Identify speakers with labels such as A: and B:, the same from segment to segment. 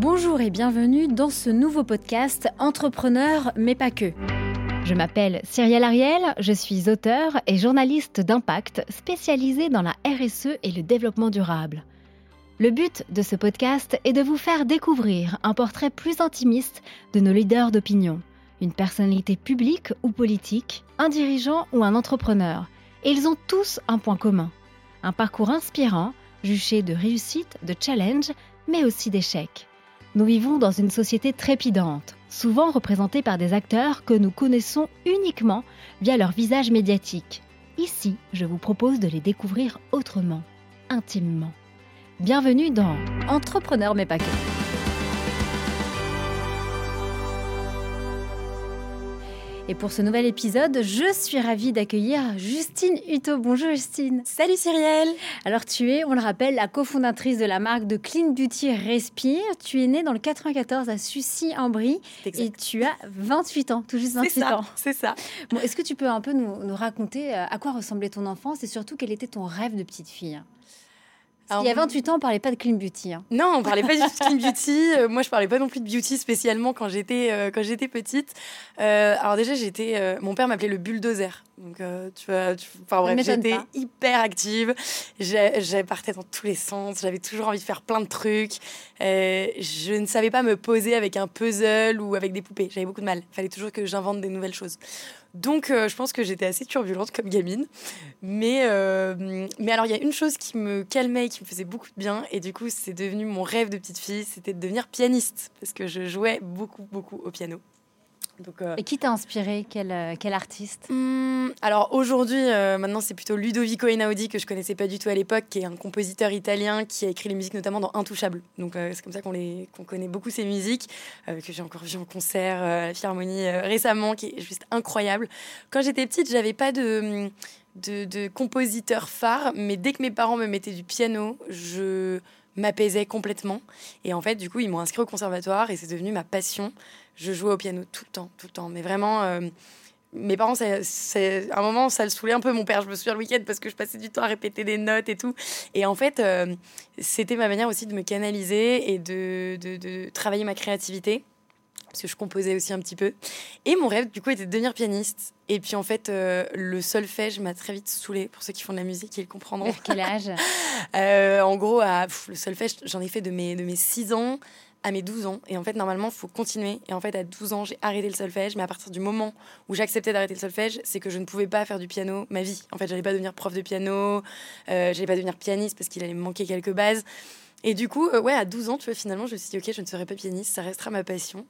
A: Bonjour et bienvenue dans ce nouveau podcast Entrepreneur mais pas que. Je m'appelle Cyrielle Ariel, je suis auteur et journaliste d'impact spécialisée dans la RSE et le développement durable. Le but de ce podcast est de vous faire découvrir un portrait plus intimiste de nos leaders d'opinion, une personnalité publique ou politique, un dirigeant ou un entrepreneur. Et ils ont tous un point commun, un parcours inspirant, juché de réussite, de challenge, mais aussi d'échecs. Nous vivons dans une société trépidante, souvent représentée par des acteurs que nous connaissons uniquement via leur visage médiatique. Ici, je vous propose de les découvrir autrement, intimement. Bienvenue dans Entrepreneur mais pas. Et pour ce nouvel épisode, je suis ravie d'accueillir Justine Hutto. Bonjour Justine.
B: Salut Cyrielle.
A: Alors tu es, on le rappelle, la cofondatrice de la marque de Clean Beauty Respire. Tu es née dans le 94 à Sucy-en-Brie et tu as 28 ans, tout juste 28 ans.
B: C'est ça.
A: Bon, Est-ce que tu peux un peu nous, nous raconter euh, à quoi ressemblait ton enfance et surtout quel était ton rêve de petite fille? Il y a 28 ans, on parlait pas de clean beauty. Hein.
B: Non, on parlait pas du clean beauty. Euh, moi, je parlais pas non plus de beauty spécialement quand j'étais euh, quand j'étais petite. Euh, alors déjà, j'étais, mon père m'appelait le bulldozer. Donc tu vois, enfin bref, j'étais hyper active. J'ai partais dans tous les sens. J'avais toujours envie de faire plein de trucs. je ne savais pas me poser avec un puzzle ou avec des poupées. J'avais beaucoup de mal. Il fallait toujours que j'invente des nouvelles choses. Donc, euh, je pense que j'étais assez turbulente comme gamine. Mais, euh, mais alors, il y a une chose qui me calmait et qui me faisait beaucoup de bien. Et du coup, c'est devenu mon rêve de petite fille c'était de devenir pianiste. Parce que je jouais beaucoup, beaucoup au piano.
A: Euh, Et qui t'a inspiré? Quel, euh, quel, artiste?
B: Hmm, Alors aujourd'hui, euh, maintenant c'est plutôt Ludovico Einaudi que je connaissais pas du tout à l'époque, qui est un compositeur italien qui a écrit les musiques notamment dans Intouchable. Donc c'est comme ça qu'on qu'on connaît beaucoup ses musiques, que j'ai encore vu en concert à la Philharmonie récemment, qui est juste incroyable. Quand j'étais petite, j'avais pas de, de, de compositeur phare, mais dès que mes parents me mettaient du piano, je m'apaisait complètement. Et en fait, du coup, ils m'ont inscrit au conservatoire et c'est devenu ma passion je jouais au piano tout le temps, tout le temps. Mais vraiment, euh, mes parents, c'est un moment, ça le saoulait un peu mon père. Je me souviens le week-end parce que je passais du temps à répéter des notes et tout. Et en fait, euh, c'était ma manière aussi de me canaliser et de, de, travailler ma créativité parce que je composais aussi un petit peu. Et mon rêve, du coup, était de devenir pianiste. Et puis, en fait, euh, le solfège m'a très vite saoulée. Pour ceux qui font de la musique, ils comprendront.
A: quel âge?
B: En gros, à, le solfège, j'en ai fait de mes, de mes 6 ans à mes 12 ans. Et en fait, normalement, il faut continuer. Et en fait, à 12 ans, j'ai arrêté le solfège. Mais à partir du moment où j'acceptais d'arrêter le solfège, c'est que je ne pouvais pas faire du piano ma vie. En fait, j'allais pas devenir prof de piano, euh, j'allais pas devenir pianiste parce qu'il allait me manquer quelques bases. Et du coup, euh, ouais, à 12 ans, tu vois, finalement, je me suis dit, ok, je ne serai pas pianiste, ça restera ma passion.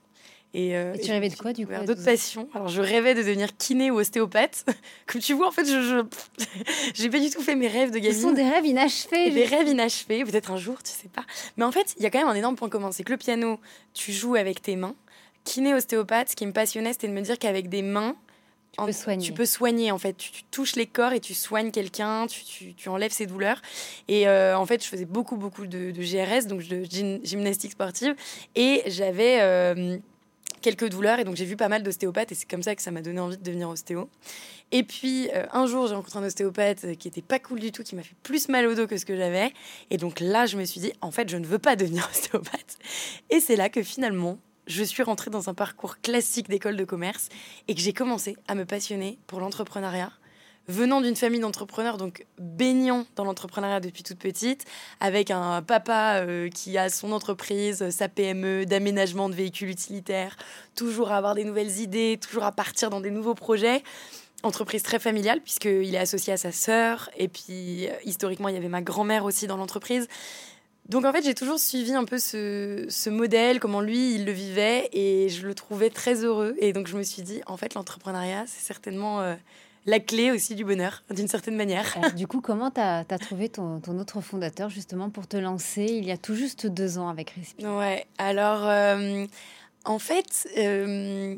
A: Euh, et, tu rêvais de quoi du coup
B: D'autres passions. Alors je rêvais de devenir kiné ou ostéopathe. Comme tu vois, en fait, je j'ai pas du tout fait mes rêves de gamine.
A: Ce sont des rêves inachevés.
B: Des rêves inachevés. Peut-être un jour, tu sais pas. Mais en fait, il y a quand même un énorme point commun, c'est que le piano, tu joues avec tes mains. Kiné, ostéopathe, ce qui me passionnait, c'était de me dire qu'avec des mains,
A: tu peux soigner.
B: Tu peux soigner en fait. Tu, touches les corps et tu soignes quelqu'un, tu, tu, enlèves ses douleurs. Et euh, en fait, je faisais beaucoup, beaucoup de, GRS, donc de gymnastique sportive. Et j'avais euh, quelques douleurs et donc j'ai vu pas mal d'ostéopathes et c'est comme ça que ça m'a donné envie de devenir ostéo. Et puis euh, un jour j'ai rencontré un ostéopathe qui était pas cool du tout, qui m'a fait plus mal au dos que ce que j'avais. Et donc là je me suis dit en fait je ne veux pas devenir ostéopathe. Et c'est là que finalement je suis rentrée dans un parcours classique d'école de commerce et que j'ai commencé à me passionner pour l'entrepreneuriat venant d'une famille d'entrepreneurs, donc baignant dans l'entrepreneuriat depuis toute petite, avec un papa euh, qui a son entreprise, sa PME d'aménagement de véhicules utilitaires, toujours à avoir des nouvelles idées, toujours à partir dans des nouveaux projets. Entreprise très familiale, puisqu'il est associé à sa sœur, et puis euh, historiquement, il y avait ma grand-mère aussi dans l'entreprise. Donc en fait, j'ai toujours suivi un peu ce, modèle, comment lui, il le vivait, et je le trouvais très heureux. Et donc je me suis dit, en fait, l'entrepreneuriat, c'est certainement... Euh, la clé aussi du bonheur, d'une certaine manière.
A: Euh, du coup, comment tu as, trouvé ton, autre fondateur justement pour te lancer il y a tout juste deux ans avec Respire
B: Ouais, alors euh, en fait, euh,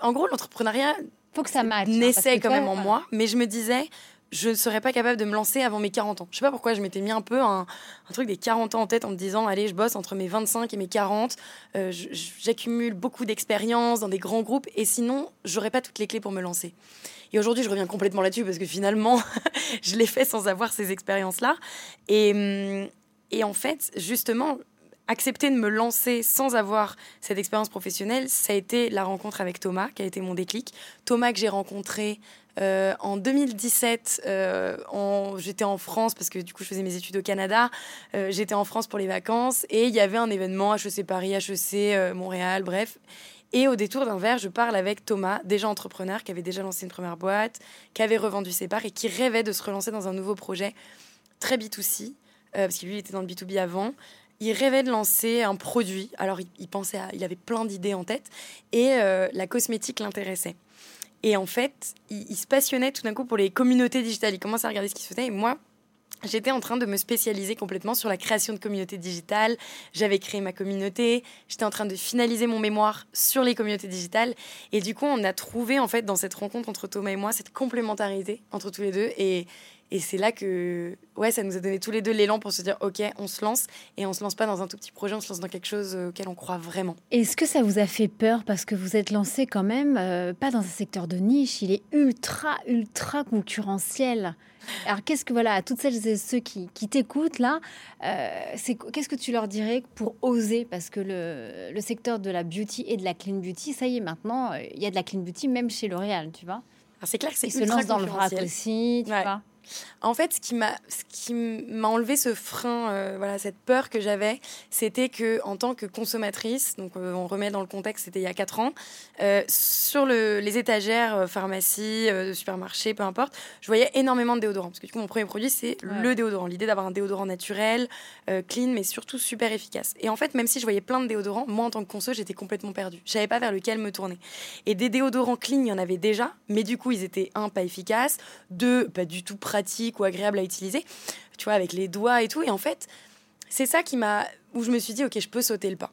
B: en, gros, l'entrepreneuriat
A: faut que ça matche,
B: hein, naissait quand même en moi, mais je me disais, je ne serais pas capable de me lancer avant mes 40 ans. Je sais pas pourquoi je m'étais mis un peu un, truc des 40 ans en tête en me disant allez, je bosse entre mes 25 et mes 40, j'accumule beaucoup d'expérience dans des grands groupes et sinon, j'aurais pas toutes les clés pour me lancer. Et aujourd'hui, je reviens complètement là-dessus parce que finalement, je l'ai fait sans avoir ces expériences-là. Et, hum, et en fait, justement, accepté de me lancer sans avoir cette expérience professionnelle, ça a été la rencontre avec Thomas, qui a été mon déclic. Thomas que j'ai rencontré euh, en 2017, euh, j'étais en France parce que du coup je faisais mes études au Canada. Euh, j'étais en France pour les vacances et il y avait un événement HEC Paris, HEC Montréal, bref. Et au détour d'un verre, je parle avec Thomas, déjà entrepreneur, qui avait déjà lancé une première boîte, qui avait revendu ses parts et qui rêvait de se relancer dans un nouveau projet très B2C, parce que lui était dans le B2B avant il rêvait de lancer un produit. Alors, il, pensait il avait plein d'idées en tête et la cosmétique l'intéressait. Et en fait, il, se passionnait tout d'un coup pour les communautés digitales. Il commençait à regarder ce qui se faisait. Et moi, J'étais en train de me spécialiser complètement sur la création de communautés digitales. J'avais créé ma communauté. J'étais en train de finaliser mon mémoire sur les communautés digitales. Et du coup, on a trouvé en fait dans cette rencontre entre Thomas et moi cette complémentarité entre tous les deux. Et, et c'est là que ouais, ça nous a donné tous les deux l'élan pour se dire ok, on se lance et on se lance pas dans un tout petit projet, on se lance dans quelque chose euh, auquel on croit vraiment.
A: Est-ce que ça vous a fait peur parce que vous êtes lancé quand même euh, pas dans un secteur de niche, il est ultra ultra concurrentiel. Alors qu'est-ce que voilà à toutes celles et ceux qui, qui t'écoutent là, euh, c'est qu'est-ce que tu leur dirais pour oser? Parce que le, le, secteur de la beauty et de la clean beauty, ça y est maintenant, il y a de la clean beauty même chez L'Oréal, tu vois.
B: C'est clair que c'est
A: se lance dans le vrac aussi, tu vois.
B: En fait, ce qui m'a, ce qui m'a enlevé ce frein, euh, voilà, cette peur que j'avais, c'était que en tant que consommatrice, donc euh, on remet dans le contexte, c'était il y a 4 ans, euh, sur le, les étagères, pharmacie, supermarché, peu importe, je voyais énormément de déodorants. Parce que du coup, mon premier produit, c'est le déodorant. L'idée d'avoir un déodorant naturel, clean, mais surtout super efficace. Et en fait, même si je voyais plein de déodorants, moi en tant que conso, j'étais complètement perdue. Je savais pas vers lequel me tourner. Et des déodorants clean, il y en avait déjà, mais du coup, ils étaient un pas efficaces, deux pas du tout pratique ou agréable à utiliser, tu vois, avec les doigts et tout. Et en fait, c'est ça qui m'a. où je me suis dit, ok, je peux sauter le pas.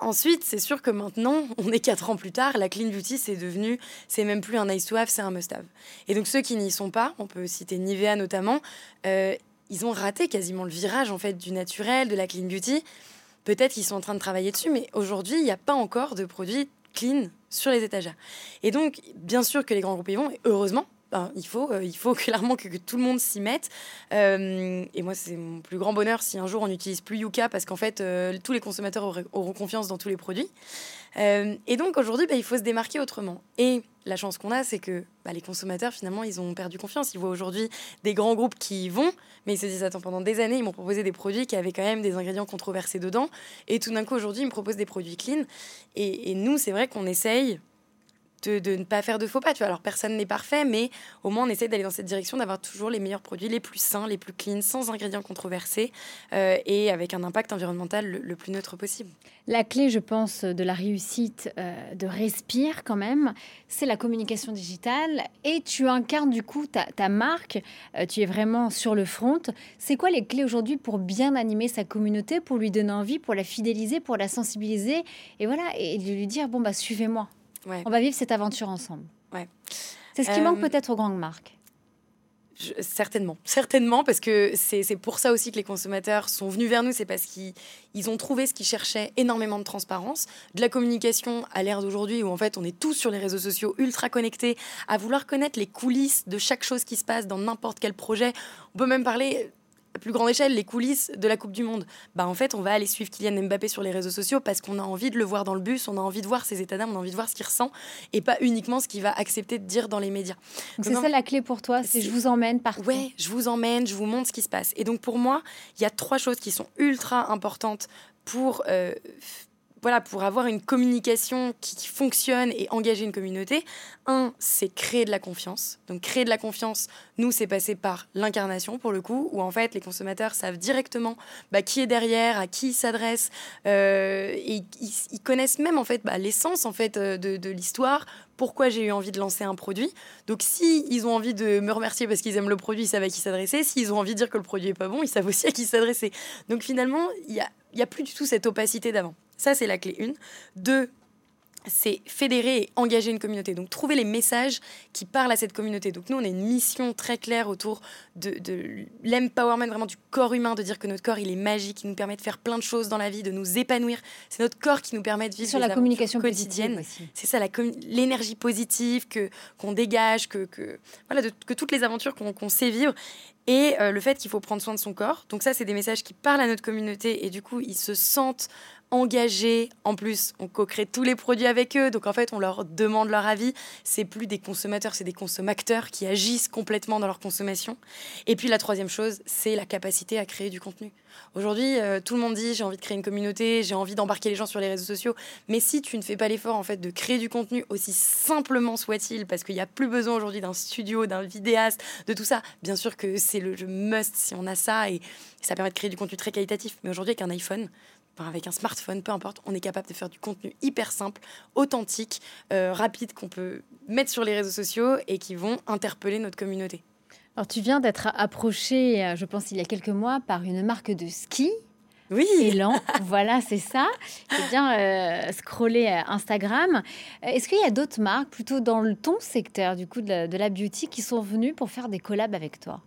B: Ensuite, c'est sûr que maintenant, on est quatre ans plus tard, la clean beauty, c'est devenu, c'est même plus un nice to have, c'est un must have. Et donc ceux qui n'y sont pas, on peut citer Nivea notamment, euh, ils ont raté quasiment le virage en fait du naturel, de la clean beauty. Peut-être qu'ils sont en train de travailler dessus, mais aujourd'hui, il n'y a pas encore de produits clean sur les étagères. Et donc, bien sûr que les grands groupes y vont, et heureusement, ben, il, faut, euh, il faut clairement que, tout le monde s'y mette. Euh, et moi, c'est mon plus grand bonheur si un jour on n'utilise plus Yuka parce qu'en fait, euh, tous les consommateurs auront confiance dans tous les produits. et donc aujourd'hui, ben, il faut se démarquer autrement. Et la chance qu'on a, c'est que ben, les consommateurs, finalement, ils ont perdu confiance. Ils voient aujourd'hui des grands groupes qui y vont, mais ils se disent, attends, pendant des années, ils m'ont proposé des produits qui avaient quand même des ingrédients controversés dedans. Et tout d'un coup, aujourd'hui, ils me proposent des produits clean. Et, et nous, c'est vrai qu'on essaye de, ne pas faire de faux pas. Tu vois. Alors personne n'est parfait, mais au moins on essaie d'aller dans cette direction, d'avoir toujours les meilleurs produits, les plus sains, les plus clean, sans ingrédients controversés euh, et avec un impact environnemental le, plus neutre possible.
A: La clé, je pense, de la réussite euh, de Respire quand même, c'est la communication digitale et tu incarnes du coup ta, marque, euh, tu es vraiment sur le front. C'est quoi les clés aujourd'hui pour bien animer sa communauté, pour lui donner envie, pour la fidéliser, pour la sensibiliser? Et voilà, et de lui dire, bon, bah suivez-moi. On va vivre cette aventure ensemble.
B: Ouais.
A: C'est ce qui manque euh, peut-être aux grandes marques.
B: certainement, certainement, parce que c'est pour ça aussi que les consommateurs sont venus vers nous, c'est parce qu'ils ont trouvé ce qu'ils cherchaient, énormément de transparence, de la communication à l'ère d'aujourd'hui où en fait on est tous sur les réseaux sociaux ultra connectés, à vouloir connaître les coulisses de chaque chose qui se passe dans n'importe quel projet. On peut même parler plus grande échelle, les coulisses de la Coupe du Monde. Bah en fait, on va aller suivre Kylian Mbappé sur les réseaux sociaux parce qu'on a envie de le voir dans le bus, on a envie de voir ses états d'âme, on a envie de voir ce qu'il ressent et pas uniquement ce qu'il va accepter de dire dans les médias.
A: C'est ça la clé pour toi, c'est je vous emmène partout.
B: Ouais, je vous emmène, je vous montre ce qui se passe. Et donc pour moi, il y a trois choses qui sont ultra importantes pour euh, voilà, pour avoir une communication qui, fonctionne et engager une communauté, un, c'est créer de la confiance. Donc créer de la confiance, nous, c'est passé par l'incarnation pour le coup, où en fait les consommateurs savent directement bah, qui est derrière, à qui ils s'adressent, euh, et ils, connaissent même en fait bah, l'essence en fait euh, de, l'histoire, pourquoi j'ai eu envie de lancer un produit. Donc si ils ont envie de me remercier parce qu'ils aiment le produit, ils savent à qui s'adresser. S'ils ont envie de dire que le produit est pas bon, ils savent aussi à qui s'adresser. Donc finalement, il n'y a, y a plus du tout cette opacité d'avant. Ça, c'est la clé 1. Deux, c'est fédérer et engager une communauté. Donc trouver les messages qui parlent à cette communauté. Donc nous, on a une mission très claire autour de, de l'empowerment vraiment du corps humain, de dire que notre corps, il est magique, il nous permet de faire plein de choses dans la vie, de nous épanouir. C'est notre corps qui nous permet de vivre
A: sur la communication quotidienne.
B: C'est ça, l'énergie positive que qu'on dégage, que, que voilà, que toutes les aventures qu'on sait vivre. et le fait qu'il faut prendre soin de son corps. Donc ça, c'est des messages qui parlent à notre communauté et du coup, ils se sentent engagés. En plus, on co-crée tous les produits avec eux. Donc en fait, on leur demande leur avis. C'est plus des consommateurs, c'est des consommateurs qui agissent complètement dans leur consommation. Et puis la troisième chose, c'est la capacité à créer du contenu. Aujourd'hui, euh, tout le monde dit j'ai envie de créer une communauté, j'ai envie d'embarquer les gens sur les réseaux sociaux. Mais si tu ne fais pas l'effort en fait de créer du contenu aussi simplement soit-il, parce qu'il n'y a plus besoin aujourd'hui d'un studio, d'un vidéaste, de tout ça. Bien sûr que c'est le must si on a ça et ça permet de créer du contenu très qualitatif. Mais aujourd'hui, avec un iPhone, avec un smartphone, peu importe, on est capable de faire du contenu hyper simple, authentique, euh, rapide, qu'on peut mettre sur les réseaux sociaux et qui vont interpeller notre communauté.
A: Alors, tu viens d'être approché, euh, je pense, il y a quelques mois, par une marque de ski.
B: Oui.
A: Élan, voilà, c'est ça. J'ai bien euh, scrollé Instagram. Est-ce qu'il y a d'autres marques, plutôt dans le ton secteur du coup de la, de la beauty, qui sont venues pour faire des collabs avec toi?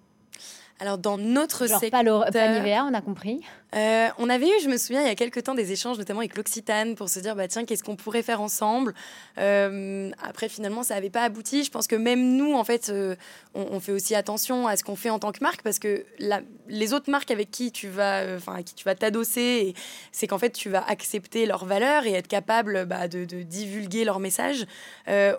B: Alors, dans notre
A: Genre
B: secteur.
A: Pas, pas on a compris.
B: Euh, on avait eu, je me souviens, il y a quelques temps, des échanges, notamment avec l'Occitane, pour se dire, bah, tiens, qu'est-ce qu'on pourrait faire ensemble? Euh, Après, finalement, ça n'avait pas abouti. Je pense que même nous, en fait, euh, on, fait aussi attention à ce qu'on fait en tant que marque, parce que la, les autres marques avec qui tu vas, enfin, à qui tu vas t'adosser, c'est qu'en fait, tu vas accepter leurs valeurs et être capable bah, de, divulguer leurs messages.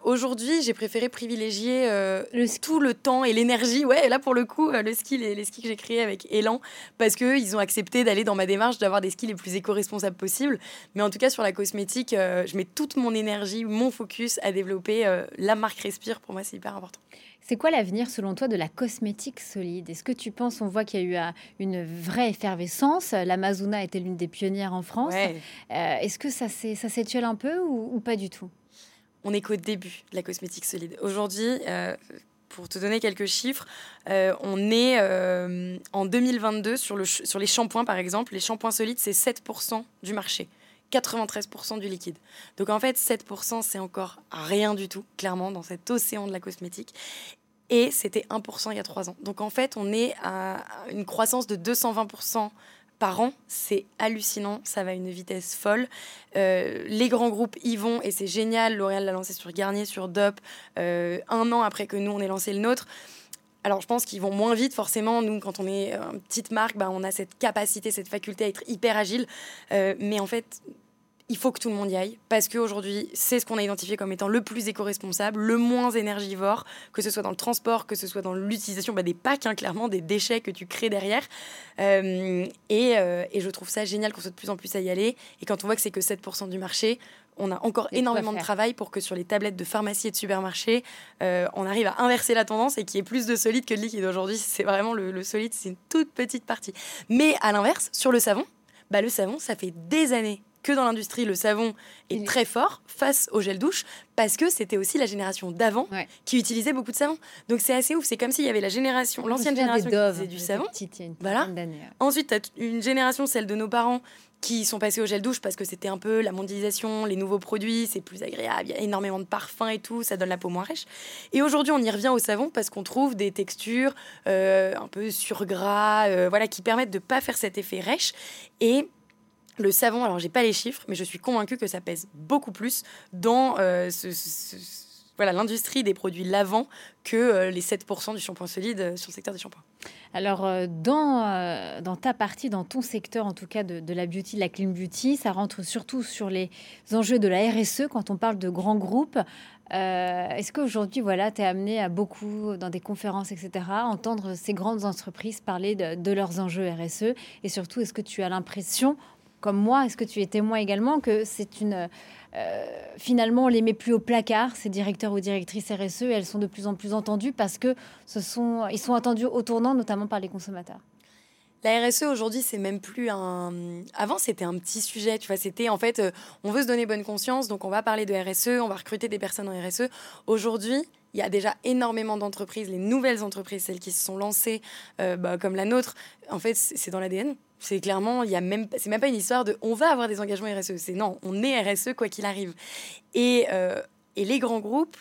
B: Aujourd'hui, j'ai préféré privilégier le tout le temps et l'énergie. Ouais, là, pour le coup, le ski, les, les skis que j'ai créés avec Elan, parce qu'ils ont accepté d'aller dans ma démarche d'avoir des skis les plus éco-responsables possibles. Mais en tout cas, sur la cosmétique, euh, je mets toute mon énergie, mon focus à développer euh, la marque Respire. Pour moi, c'est hyper important.
A: C'est quoi l'avenir selon toi de la cosmétique solide? Est-ce que tu penses, on voit qu'il y a eu euh, une vraie effervescence? L'Amazona était l'une des pionnières en France. Est-ce que ça s'étiole un peu ou, ou, pas du tout?
B: On est qu'au début de la cosmétique solide. Aujourd'hui, pour te donner quelques chiffres, euh, on est euh, en 2022 sur, sur les shampoings, par exemple. Les shampoings solides, c'est 7% du marché. 93% du liquide. Donc en fait, 7%, c'est encore rien du tout, clairement, dans cet océan de la cosmétique. Et c'était 1% il y a 3 ans. Donc en fait, on est à une croissance de 220% par an. C'est hallucinant, ça va à une vitesse folle. Euh, les grands groupes y vont et c'est génial. L'Oréal l'a lancé sur Garnier, sur Dop, euh, un an après que nous, on ait lancé le nôtre. Alors, je pense qu'ils vont moins vite, forcément. Nous, quand on est une petite marque, bah, on a cette capacité, cette faculté à être hyper agile. Euh, mais en fait, il faut que tout le monde y aille parce qu'aujourd'hui, c'est ce qu'on a identifié comme étant le plus éco-responsable, le moins énergivore, que ce soit dans le transport, que ce soit dans l'utilisation bah, des packs, hein, clairement, des déchets que tu crées derrière. Euh, euh, et, je trouve ça génial qu'on soit de plus en plus à y aller. Et quand on voit que c'est que 7% du marché, on a encore énormément de travail pour que sur les tablettes de pharmacie et de supermarché, euh, on arrive à inverser la tendance et qu'il y ait plus de solide que de liquide. Aujourd'hui, c'est vraiment le, le solide, c'est une toute petite partie. Mais à l'inverse, sur le savon, bah, le savon, ça fait des années que dans l'industrie, le savon est très fort face au gel douche parce que c'était aussi la génération d'avant qui utilisait beaucoup de savon. Donc c'est assez ouf. C'est comme s'il y avait la génération, l'ancienne génération qui utilisait du savon. voilà. Ensuite, tu as une génération, celle de nos parents, qui sont passés au gel douche parce que c'était un peu la mondialisation, les nouveaux produits, c'est plus agréable, il y a énormément de parfums et tout, ça donne la peau moins rêche. Et aujourd'hui, on y revient au savon parce qu'on trouve des textures euh, un peu sur gras, euh, voilà, qui permettent de pas faire cet effet rêche. Et le savon, alors j'ai pas les chiffres, mais je suis convaincue que ça pèse beaucoup plus dans euh, l'industrie des produits lavants que euh, les 7% du shampoing solide euh, sur le secteur des shampoings.
A: Alors, dans, ta partie, dans ton secteur en tout cas de, la beauty, de la clean beauty, ça rentre surtout sur les enjeux de la RSE quand on parle de grands groupes. Est-ce qu'aujourd'hui, voilà, tu es amené à beaucoup, dans des conférences, etc., entendre ces grandes entreprises parler de leurs enjeux RSE Et surtout, est-ce que tu as l'impression, comme moi, est-ce que tu es témoin également que c'est une... Euh, finalement, on les met plus au placard, ces directeurs ou directrices RSE, et elles sont de plus en plus entendues parce que ce sont, ils sont attendus au tournant, notamment par les consommateurs?
B: La RSE aujourd'hui, c'est même plus un. Avant, c'était un petit sujet. Tu vois, c'était en fait, euh, on veut se donner bonne conscience, donc on va parler de RSE, on va recruter des personnes en RSE. Aujourd'hui, il y a déjà énormément d'entreprises, les nouvelles entreprises, celles qui se sont lancées, euh, bah, comme la nôtre. En fait, c'est dans l'ADN. C'est clairement, il y a même, c'est même pas une histoire de on va avoir des engagements RSE. C'est non, on est RSE quoi qu'il arrive. Et, euh, et les grands groupes,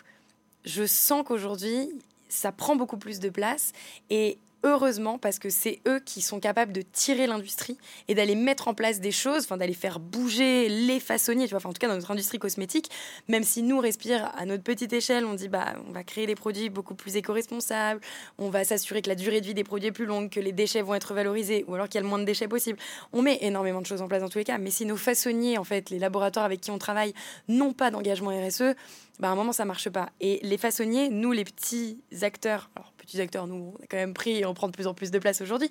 B: je sens qu'aujourd'hui, ça prend beaucoup plus de place. Et heureusement, parce que c'est eux qui sont capables de tirer l'industrie et d'aller mettre en place des choses, enfin d'aller faire bouger les façonniers, enfin, en tout cas dans notre industrie cosmétique, même si nous respire à notre petite échelle, on dit bah on va créer des produits beaucoup plus éco-responsables, on va s'assurer que la durée de vie des produits est plus longue, que les déchets vont être valorisés, ou alors qu'il y a le moins de déchets possible. On met énormément de choses en place dans tous les cas, mais si nos façonniers, en fait, les laboratoires avec qui on travaille, n'ont pas d'engagement RSE, bah à un moment ça marche pas. Et les façonniers, nous les petits acteurs, petits acteurs, nous on a quand même pris et on prend de plus en plus de place aujourd'hui,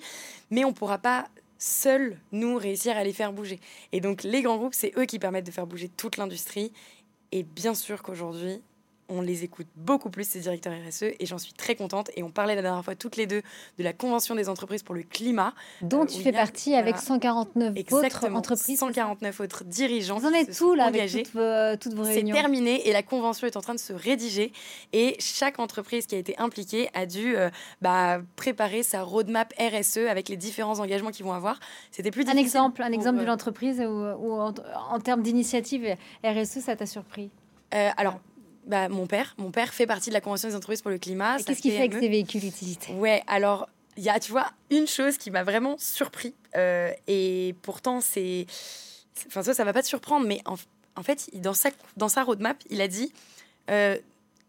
B: mais on pourra pas seuls, nous, réussir à les faire bouger. Et donc les grands groupes, c'est eux qui permettent de faire bouger toute l'industrie. Et bien sûr qu'aujourd'hui, on les écoute beaucoup plus, ces directeurs RSE, et j'en suis très contente. Et on parlait la dernière fois toutes les deux de la Convention des entreprises pour le climat.
A: Dont euh, tu fais partie avec 149 autres entreprises.
B: 149 autres dirigeants.
A: Vous en êtes tout là avec toutes vos, toutes vos
B: réunions. C'est terminé et la convention est en train de se rédiger. Et chaque entreprise qui a été impliquée a dû euh, bah, préparer sa roadmap RSE avec les différents engagements qu'ils vont avoir. C'était plus difficile.
A: Un exemple, un exemple d'une euh, entreprise où, en, termes d'initiative RSE, ça t'a surpris?
B: Alors, bah, mon père. Mon père fait partie de la Convention des entreprises pour le climat.
A: Qu'est-ce qu'il fait avec ses véhicules utilisés
B: Ouais, alors, il y a, tu vois, une chose qui m'a vraiment surpris. Euh, et pourtant, c'est. Enfin, ça, ça va pas te surprendre, mais en, fait, dans sa, dans sa roadmap, il a dit euh,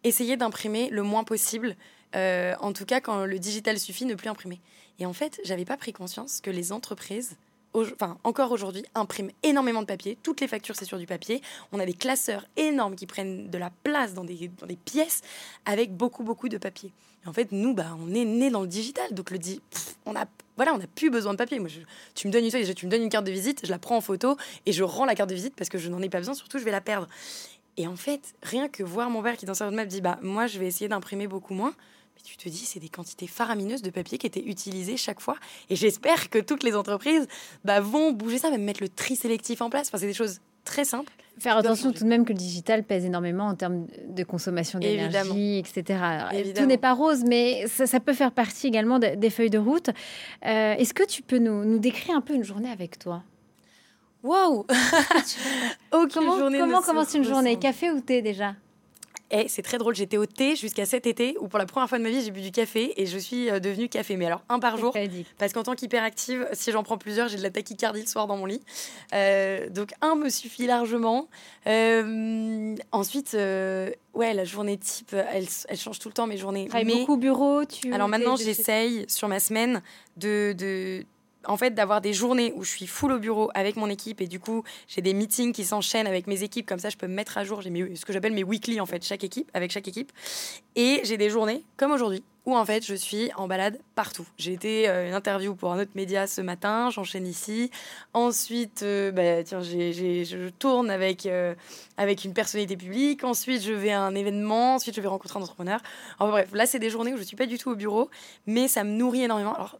B: essayer d'imprimer le moins possible. Euh, en tout cas, quand le digital suffit, ne plus imprimer. Et en fait, j'avais pas pris conscience que les entreprises enfin encore aujourd'hui, imprime énormément de papier. Toutes les factures, c'est sur du papier. On a des classeurs énormes qui prennent de la place dans des, dans des pièces avec beaucoup, beaucoup de papier. en fait, nous, bah, on est né dans le digital. Donc, le dit, on a voilà, on n'a plus besoin de papier. Moi, tu me donnes une tu me donnes une carte de visite, je la prends en photo et je rends la carte de visite parce que je n'en ai pas besoin. Surtout, je vais la perdre. Et en fait, rien que voir mon père qui dans sa roadmap dit, bah, moi, je vais essayer d'imprimer beaucoup moins tu te dis, c'est des quantités faramineuses de papier qui étaient utilisées chaque fois. Et j'espère que toutes les entreprises bah, vont bouger ça, même mettre le tri sélectif en place. Enfin, c'est des choses très simples.
A: Faire attention tout de même que le digital pèse énormément en termes de consommation d'énergie, etc. Tout n'est pas rose, mais ça, peut faire partie également des feuilles de route. Euh, est-ce que tu peux nous, nous décrire un peu une journée avec toi?
B: Waouh
A: Comment, comment commence une journée? Café ou thé déjà?
B: Et c'est très drôle, j'étais au thé jusqu'à cet été où pour la première fois de ma vie j'ai bu du café et je suis euh, devenue café. Mais alors un par jour, parce qu'en tant qu'hyperactive, si j'en prends plusieurs, j'ai de la tachycardie le soir dans mon lit. Euh, donc un me suffit largement. Euh, ensuite, ouais, la journée type, elle, elle, change tout le temps mes journées.
A: Mais beaucoup au bureau, tu.
B: Alors maintenant j'essaye sur ma semaine de, de en fait d'avoir des journées où je suis full au bureau avec mon équipe et du coup j'ai des meetings qui s'enchaînent avec mes équipes comme ça je peux me mettre à jour. J'ai ce que j'appelle mes weekly en fait chaque équipe avec chaque équipe. Et j'ai des journées comme aujourd'hui où en fait je suis en balade partout. J'ai été euh, une interview pour un autre média ce matin j'enchaîne ici. Ensuite euh, bah, tiens je tourne avec euh, avec une personnalité publique. Ensuite je vais à un événement. Ensuite je vais rencontrer un entrepreneur. Enfin bref là c'est des journées où je suis pas du tout au bureau mais ça me nourrit énormément. Alors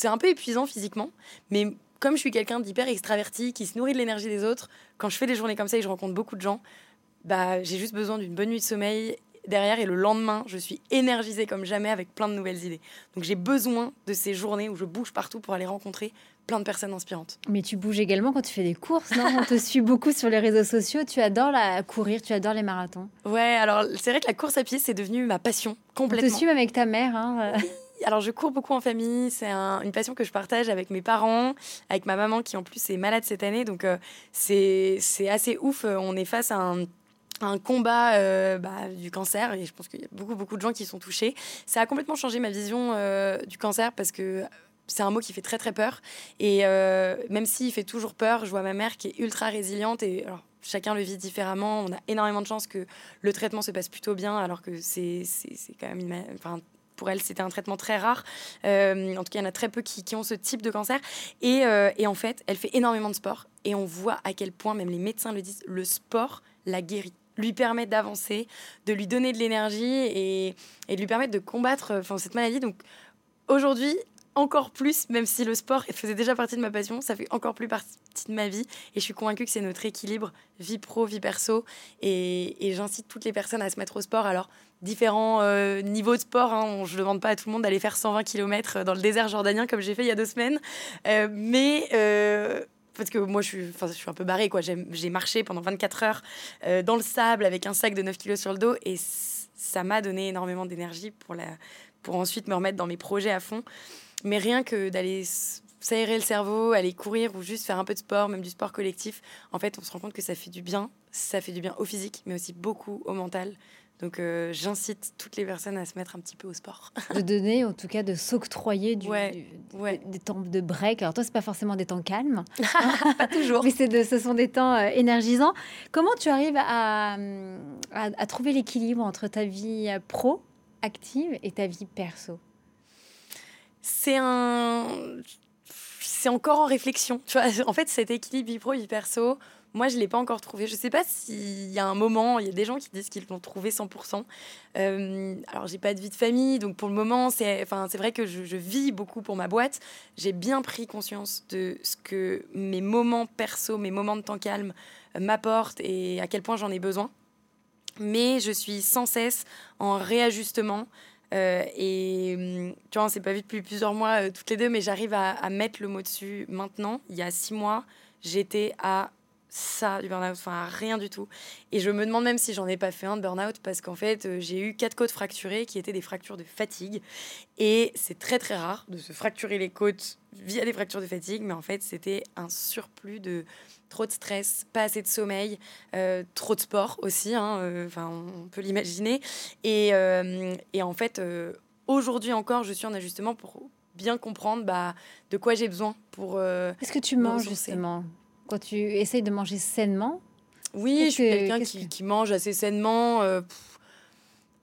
B: c'est un peu épuisant physiquement, mais comme je suis quelqu'un d'hyper extraverti, qui se nourrit de l'énergie des autres, quand je fais des journées comme ça et je rencontre beaucoup de gens, bah, j'ai juste besoin d'une bonne nuit de sommeil derrière et le lendemain, je suis énergisée comme jamais avec plein de nouvelles idées. Donc j'ai besoin de ces journées où je bouge partout pour aller rencontrer plein de personnes inspirantes.
A: Mais tu bouges également quand tu fais des courses, non? On te suit beaucoup sur les réseaux sociaux, tu adores la courir, tu adores les marathons.
B: Ouais, alors c'est vrai que la course à pied, c'est devenu ma passion complètement.
A: On te suit avec ta mère, hein
B: alors je cours beaucoup en famille, c'est une passion que je partage avec mes parents, avec ma maman qui en plus est malade cette année, donc euh, c'est assez ouf. On est face à un, combat euh, bah, du cancer et je pense qu'il y a beaucoup beaucoup de gens qui sont touchés. Ça a complètement changé ma vision euh, du cancer parce que c'est un mot qui fait très très peur et même s'il fait toujours peur, je vois ma mère qui est ultra résiliente et alors, chacun le vit différemment. On a énormément de chance que le traitement se passe plutôt bien, alors que c'est quand même une, pour elle, c'était un traitement très rare. Euh, en tout cas, il y en a très peu qui, ont ce type de cancer. Euh, et, en fait, elle fait énormément de sport. Et on voit à quel point, même les médecins le disent, le sport la guérit lui permet d'avancer, de lui donner de l'énergie et, de lui permettre de combattre enfin, cette maladie. Donc aujourd'hui, encore plus, même si le sport faisait déjà partie de ma passion, ça fait encore plus partie de ma vie. Et je suis convaincue que c'est notre équilibre, vie pro, vie perso. Et, j'incite toutes les personnes à se mettre au sport. Alors, différents euh, niveaux de sport. Hein. Je ne demande pas à tout le monde d'aller faire 120 km dans le désert jordanien comme j'ai fait il y a deux semaines. Euh, mais euh, parce que moi, je suis, je suis un peu barrée. J'ai marché pendant 24 heures dans le sable avec un sac de 9 kg sur le dos. Et ça m'a donné énormément d'énergie pour pour ensuite me remettre dans mes projets à fond. Mais rien que d'aller s'aérer le cerveau, aller courir ou juste faire un peu de sport, même du sport collectif, en fait, on se rend compte que ça fait du bien. Ça fait du bien au physique, mais aussi beaucoup au mental. Donc euh, j'incite toutes les personnes à se mettre un petit peu au sport.
A: de donner, en tout cas, de s'octroyer du, des temps de break. Alors toi, c'est pas forcément des temps calmes,
B: pas toujours,
A: mais c'est de, ce sont des temps euh, énergisants. Comment tu arrives à, à trouver l'équilibre entre ta vie euh, pro active et ta vie perso?
B: C'est un c'est encore en réflexion. Tu vois, en fait, cet équilibre vie pro, vie perso, moi, je ne l'ai pas encore trouvé. Je ne sais pas s'il y a un moment, il y a des gens qui disent qu'ils l'ont trouvé 100%. Euh, alors, j'ai pas de vie de famille, donc pour le moment, c'est enfin, vrai que je, vis beaucoup pour ma boîte. J'ai bien pris conscience de ce que mes moments perso, mes moments de temps calme m'apportent et à quel point j'en ai besoin. Mais je suis sans cesse en réajustement. Euh, et hum, tu vois, on s'est pas vu depuis plusieurs mois euh, toutes les deux, mais j'arrive à, mettre le mot dessus maintenant. Il y a six mois, j'étais à ça du burn-out, enfin rien du tout. Et je me demande même si j'en ai pas fait un de burn-out parce qu'en fait, euh, j'ai eu quatre côtes fracturées qui étaient des fractures de fatigue. Et c'est très très rare de se fracturer les côtes via des fractures de fatigue, mais en fait, c'était un surplus de trop de stress, pas assez de sommeil, euh, trop de sport aussi, hein, euh, enfin, on peut l'imaginer. Et, et, en fait, aujourd'hui encore, je suis en ajustement pour bien comprendre bah, de quoi j'ai besoin pour.
A: Est-ce que tu manges justement? Quand tu essayes de manger sainement
B: Oui, je suis quelqu'un qui, mange assez sainement. Euh,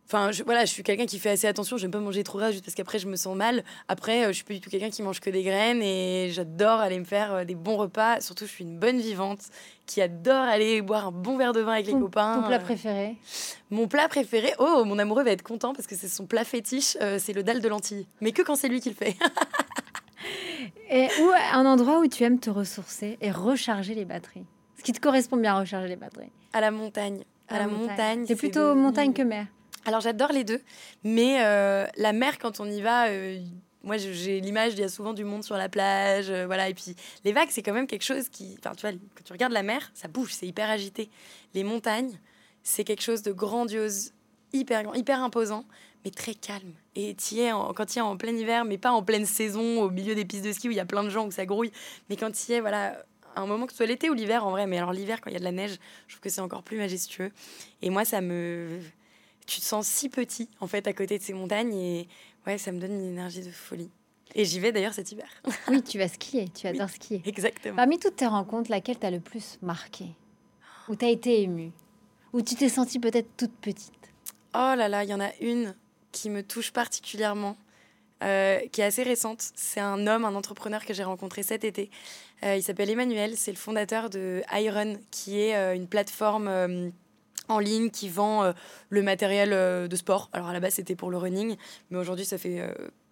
B: enfin, je, voilà, je suis quelqu'un qui fait assez attention. J'aime pas manger trop gras juste parce qu'après je me sens mal. Après, euh, je suis pas du tout quelqu'un qui mange que des graines et j'adore aller me faire euh, des bons repas. Surtout, je suis une bonne vivante qui adore aller boire un bon verre de vin avec les copains.
A: Ton plat préféré
B: Mon plat préféré, oh, mon amoureux va être content parce que c'est son plat fétiche, c'est le dalle de lentilles. Mais que quand c'est lui qui le fait.
A: Et où un endroit où tu aimes te ressourcer et recharger les batteries Ce qui te correspond bien à recharger les batteries
B: À la montagne. À, la, montagne.
A: c'est plutôt montagne que mer.
B: Alors j'adore les deux, mais euh, la mer quand on y va, euh, moi j'ai l'image, il y a souvent du monde sur la plage, euh, voilà. Et puis les vagues, c'est quand même quelque chose qui, enfin tu vois, quand tu regardes la mer, ça bouge, c'est hyper agité. Les montagnes, c'est quelque chose de grandiose, hyper grand, hyper imposant mais très calme. Et y es quand tu es en plein hiver, mais pas en pleine saison, au milieu des pistes de ski où il y a plein de gens, où ça grouille, mais quand tu es, voilà, un moment que ce soit l'été ou l'hiver en vrai, mais alors l'hiver, quand il y a de la neige, je trouve que c'est encore plus majestueux. Et moi, ça me. Tu te sens si petit, en fait, à côté de ces montagnes, et ouais, ça me donne une énergie de folie. Et j'y vais d'ailleurs cet hiver.
A: oui, tu vas skier, tu adores skier.
B: Exactement.
A: Parmi toutes tes rencontres, laquelle t'as le plus marqué Où t'as été émue Où tu t'es sentie peut-être toute petite?
B: Oh là là, il y en a une qui me touche particulièrement, euh, qui est assez récente. C'est un homme, un entrepreneur que j'ai rencontré cet été. Euh, il s'appelle Emmanuel, c'est le fondateur de Iron, qui est euh, une plateforme en ligne qui vend le matériel de sport. Alors à la base c'était pour le running, mais aujourd'hui ça fait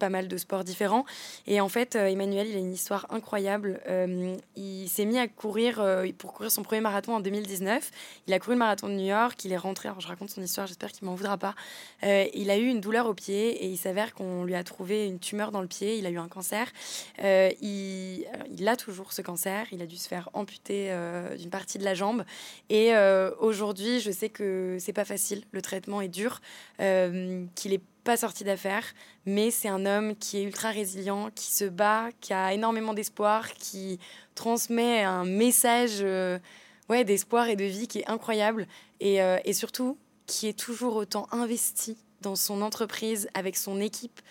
B: pas mal de sports différents. Et en fait, euh, Emmanuel, il a une histoire incroyable. Euh, il s'est mis à courir euh, pour courir son premier marathon en 2019. Il a couru le marathon de New York, il est rentré. Alors, je raconte son histoire, j'espère qu'il m'en voudra pas. il a eu une douleur au pied et il s'avère qu'on lui a trouvé une tumeur dans le pied. Il a eu un cancer. il, a toujours ce cancer. Il a dû se faire amputer d'une partie de la jambe. Et aujourd'hui, je sais que c'est pas facile. Le traitement est dur, qu'il est pas sorti d'affaires, mais c'est un homme qui est ultra résilient, qui se bat, qui a énormément d'espoir, qui transmet un message euh, ouais, d'espoir et de vie qui est incroyable, et, euh, et, surtout qui est toujours autant investi dans son entreprise, avec son équipe.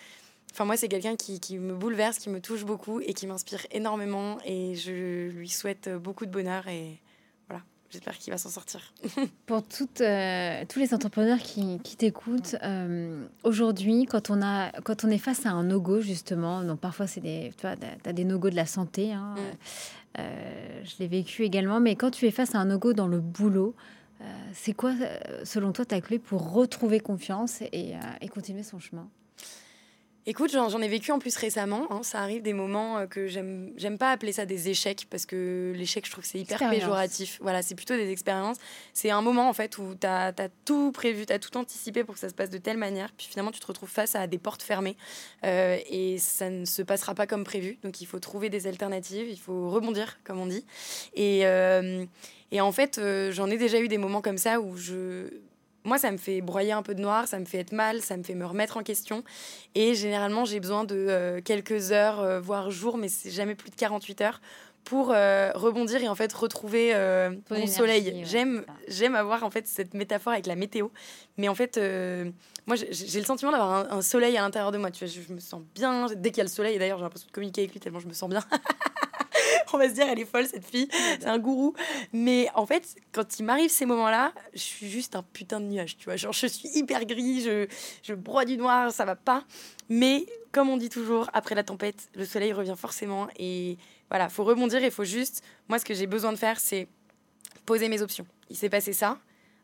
B: Enfin, moi, c'est quelqu'un qui, qui, me bouleverse, qui me touche beaucoup et qui m'inspire énormément, et je lui souhaite beaucoup de bonheur et J'espère qu'il va s'en sortir.
A: Pour toutes, euh, tous les entrepreneurs qui, qui t'écoutent, euh, aujourd'hui, quand, on a, quand on est face à un no-go, justement, donc parfois c'est des, tu as des no-go de la santé, hein, mm. euh, je l'ai vécu également, mais quand tu es face à un no-go dans le boulot, c'est quoi, selon toi, ta clé pour retrouver confiance et, et continuer son chemin?
B: Écoute, j'en ai vécu en plus récemment. Hein. Ça arrive des moments euh, que j'aime, pas appeler ça des échecs parce que l'échec, je trouve que c'est hyper péjoratif. Voilà, c'est plutôt des expériences. C'est un moment en fait où tu as, tout prévu, tu as tout anticipé pour que ça se passe de telle manière. Puis finalement, tu te retrouves face à des portes fermées euh, et ça ne se passera pas comme prévu. Donc il faut trouver des alternatives, il faut rebondir, comme on dit. Et, euh, et en fait, j'en ai déjà eu des moments comme ça où je moi, ça me fait broyer un peu de noir, ça me fait être mal, ça me fait me remettre en question. Et généralement, j'ai besoin de euh, quelques heures, euh, voire jours, mais c'est jamais plus de 48 heures pour euh, rebondir et en fait retrouver mon soleil. J'aime j'aime avoir en fait cette métaphore avec la météo, mais en fait moi j'ai le sentiment d'avoir un, soleil à l'intérieur de moi. Tu vois, je, je, me sens bien dès qu'il y a le soleil. D'ailleurs, j'ai l'impression de communiquer avec lui tellement je me sens bien. on va se dire, elle est folle, cette fille, c'est un gourou. Mais en fait, quand il m'arrive ces moments-là, je suis juste un putain de nuage, tu vois. Genre, je suis hyper gris, je, je broie du noir, ça va pas. Mais comme on dit toujours, après la tempête, le soleil revient forcément. Et voilà, faut rebondir et faut juste. Moi, ce que j'ai besoin de faire, c'est poser mes options. Il s'est passé ça.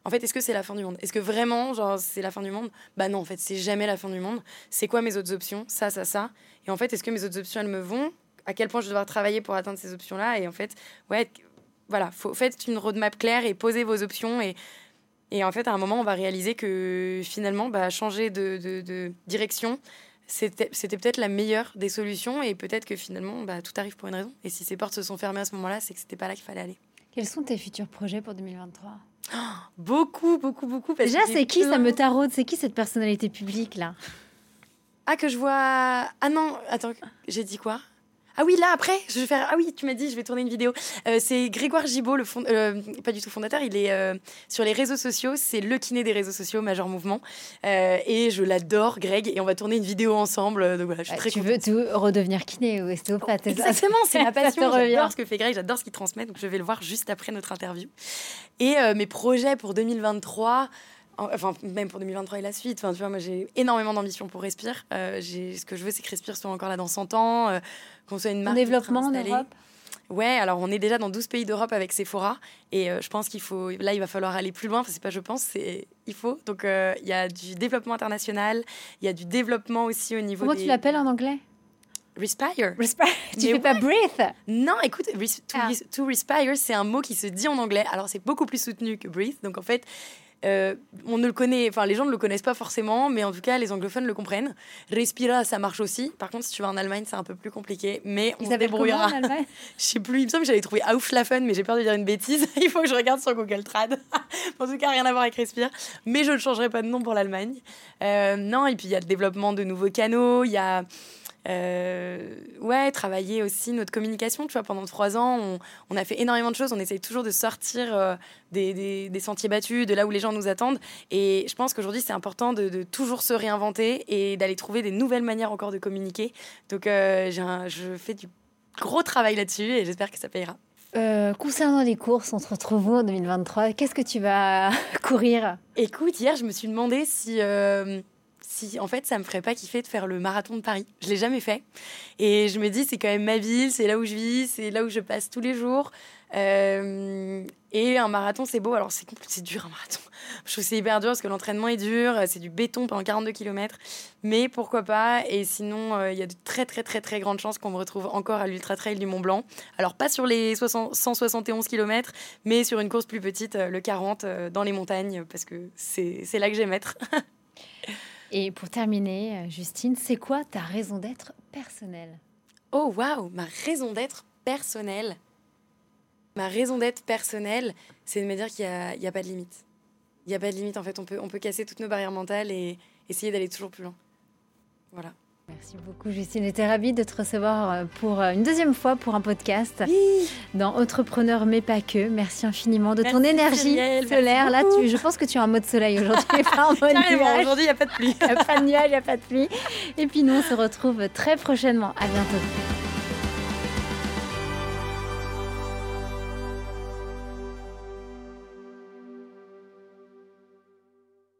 B: En fait, est-ce que c'est la fin du monde? Est-ce que vraiment, genre, c'est la fin du monde? Bah non, en fait, c'est jamais la fin du monde. C'est quoi mes autres options? Ça, ça, ça. Et en fait, est-ce que mes autres options, elles me vont? À quel point je vais devoir travailler pour atteindre ces options-là. Et en fait, ouais, voilà, faut, faites une roadmap claire et posez vos options. Et, et en fait, à un moment, on va réaliser que finalement, bah, changer de, de, direction, c'était peut-être la meilleure des solutions. Et peut-être que finalement, bah, tout arrive pour une raison. Et si ces portes se sont fermées à ce moment-là, c'est que c'était pas là qu'il fallait aller.
A: Quels sont tes futurs projets pour 2023
B: Beaucoup, beaucoup, beaucoup.
A: Déjà, c'est qui ça me taraude C'est qui cette personnalité publique là?
B: Ah, que je vois. Ah non, attends, j'ai dit quoi? Ah oui, là après, je vais faire. Ah oui, tu m'as dit, je vais tourner une vidéo. Euh, c'est Grégoire Gibault, le fond... Euh, pas du tout fondateur. Il est euh, sur les réseaux sociaux. C'est le kiné des réseaux sociaux, Major Mouvement. et je l'adore, Greg. Et on va tourner une vidéo ensemble. Donc voilà, je suis très
A: Tu veux tout redevenir kiné ou ostéopathe
B: Exactement, c'est ma passion. J'adore ce que fait Greg. J'adore ce qu'il transmet. Donc je vais le voir juste après notre interview. Et mes projets pour 2023 enfin même pour 2023 et la suite. Enfin, tu vois, moi j'ai énormément d'ambition pour Respire. Euh, ce que je veux, c'est que Respire soit encore là dans 100 ans, euh, qu'on soit une marque.
A: En développement en Europe
B: Ouais, alors on est déjà dans 12 pays d'Europe avec Sephora et euh, je pense qu'il faut là il va falloir aller plus loin, enfin c'est pas je pense, c'est il faut. Donc il y a du développement international, il y a du développement aussi au niveau
A: Comment tu l'appelles en anglais?
B: Respire.
A: Respire. Tu fais pas breathe?
B: Non, écoute, to, ah. to respire, c'est un mot qui se dit en anglais. Alors c'est beaucoup plus soutenu que breathe. Donc en fait, euh, on ne le connaît, enfin les gens ne le connaissent pas forcément, mais en tout cas les anglophones le comprennent. Respira, ça marche aussi. Par contre, si tu vas en Allemagne, c'est un peu plus compliqué, mais on se débrouillera. Je sais plus, il me semble que j'avais trouvé Aufschlafen, mais j'ai peur de dire une bêtise. il faut que je regarde sur Google Trad. en tout cas, rien à voir avec Respire, mais je ne changerai pas de nom pour l'Allemagne. Euh, non, et puis il y a le développement de nouveaux canaux, il y a euh, ouais, travailler aussi notre communication. Tu vois, pendant trois ans, on, a fait énormément de choses. On essaye toujours de sortir euh, des, sentiers battus, de là où les gens nous attendent. Et je pense qu'aujourd'hui, c'est important de, toujours se réinventer et d'aller trouver des nouvelles manières encore de communiquer. Donc, euh, je fais du gros travail là-dessus et j'espère que ça payera.
A: concernant les courses, on se retrouve en 2023 Qu'est-ce que tu vas courir?
B: Écoute, hier, je me suis demandé si si en fait ça me ferait pas kiffer de faire le marathon de Paris. Je l'ai jamais fait. Et je me dis, c'est quand même ma ville, c'est là où je vis, c'est là où je passe tous les jours. Euh, et un marathon, c'est beau. Alors, c'est c'est dur un marathon. Je trouve c'est hyper dur parce que l'entraînement est dur, c'est du béton pendant 42 km. Mais pourquoi pas? Et sinon, euh, il y a de très, très, très, très grandes chances qu'on me retrouve encore à l'Ultra Trail du Mont Blanc. Alors, pas sur les 171 km, mais sur une course plus petite, euh, le 40, dans les montagnes, parce que c'est là que j'aime être.
A: Et pour terminer, euh, Justine, c'est quoi ta raison d'être personnelle?
B: Oh waouh, ma raison d'être personnelle. Ma raison d'être personnelle, c'est de me dire qu'il n'y a, pas de limite. Il n'y a pas de limite, en fait, on peut, on peut casser toutes nos barrières mentales et essayer d'aller toujours plus loin. Voilà.
A: Merci beaucoup Justine, j'étais ravie de te recevoir euh, pour euh, une deuxième fois pour un podcast dans Entrepreneur mais pas que. Merci infiniment de ton énergie solaire. Là, tu, je pense que tu as un mode soleil aujourd'hui,
B: en Aujourd'hui, il n'y a pas de pluie.
A: Il n'y a pas de nuage, il n'y a pas de pluie. Et puis nous, on se retrouve très prochainement. À bientôt.